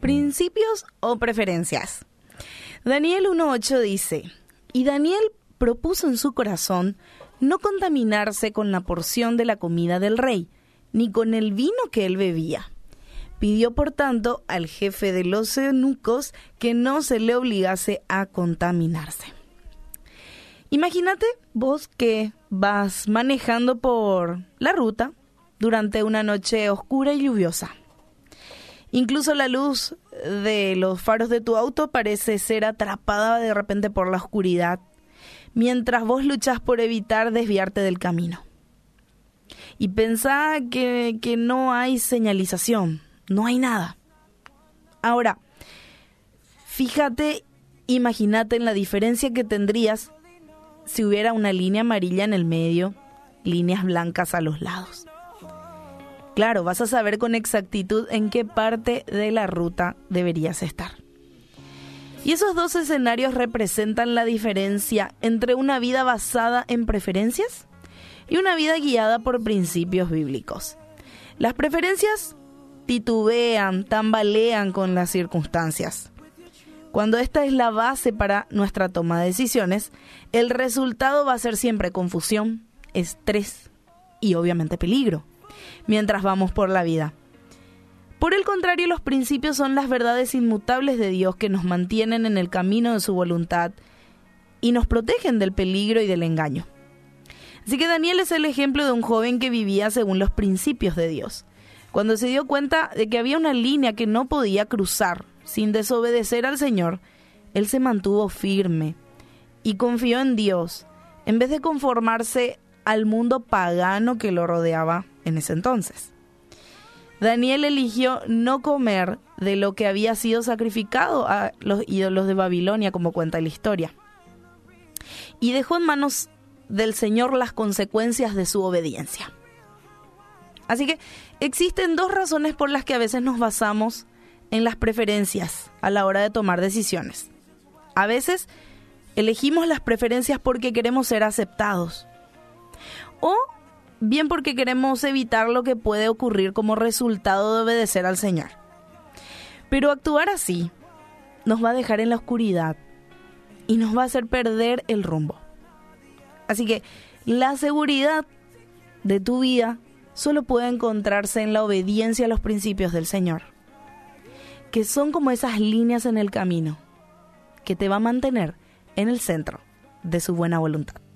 Principios o preferencias. Daniel 1.8 dice, y Daniel propuso en su corazón no contaminarse con la porción de la comida del rey, ni con el vino que él bebía. Pidió, por tanto, al jefe de los eunucos que no se le obligase a contaminarse. Imagínate vos que vas manejando por la ruta durante una noche oscura y lluviosa. Incluso la luz de los faros de tu auto parece ser atrapada de repente por la oscuridad, mientras vos luchas por evitar desviarte del camino. Y pensá que, que no hay señalización, no hay nada. Ahora, fíjate, imagínate en la diferencia que tendrías si hubiera una línea amarilla en el medio, líneas blancas a los lados. Claro, vas a saber con exactitud en qué parte de la ruta deberías estar. Y esos dos escenarios representan la diferencia entre una vida basada en preferencias y una vida guiada por principios bíblicos. Las preferencias titubean, tambalean con las circunstancias. Cuando esta es la base para nuestra toma de decisiones, el resultado va a ser siempre confusión, estrés y obviamente peligro, mientras vamos por la vida. Por el contrario, los principios son las verdades inmutables de Dios que nos mantienen en el camino de su voluntad y nos protegen del peligro y del engaño. Así que Daniel es el ejemplo de un joven que vivía según los principios de Dios. Cuando se dio cuenta de que había una línea que no podía cruzar sin desobedecer al Señor, él se mantuvo firme y confió en Dios, en vez de conformarse al mundo pagano que lo rodeaba en ese entonces. Daniel eligió no comer de lo que había sido sacrificado a los ídolos de Babilonia, como cuenta la historia. Y dejó en manos del Señor las consecuencias de su obediencia. Así que existen dos razones por las que a veces nos basamos en las preferencias a la hora de tomar decisiones. A veces elegimos las preferencias porque queremos ser aceptados o bien porque queremos evitar lo que puede ocurrir como resultado de obedecer al Señor. Pero actuar así nos va a dejar en la oscuridad y nos va a hacer perder el rumbo. Así que la seguridad de tu vida solo puede encontrarse en la obediencia a los principios del Señor que son como esas líneas en el camino que te va a mantener en el centro de su buena voluntad.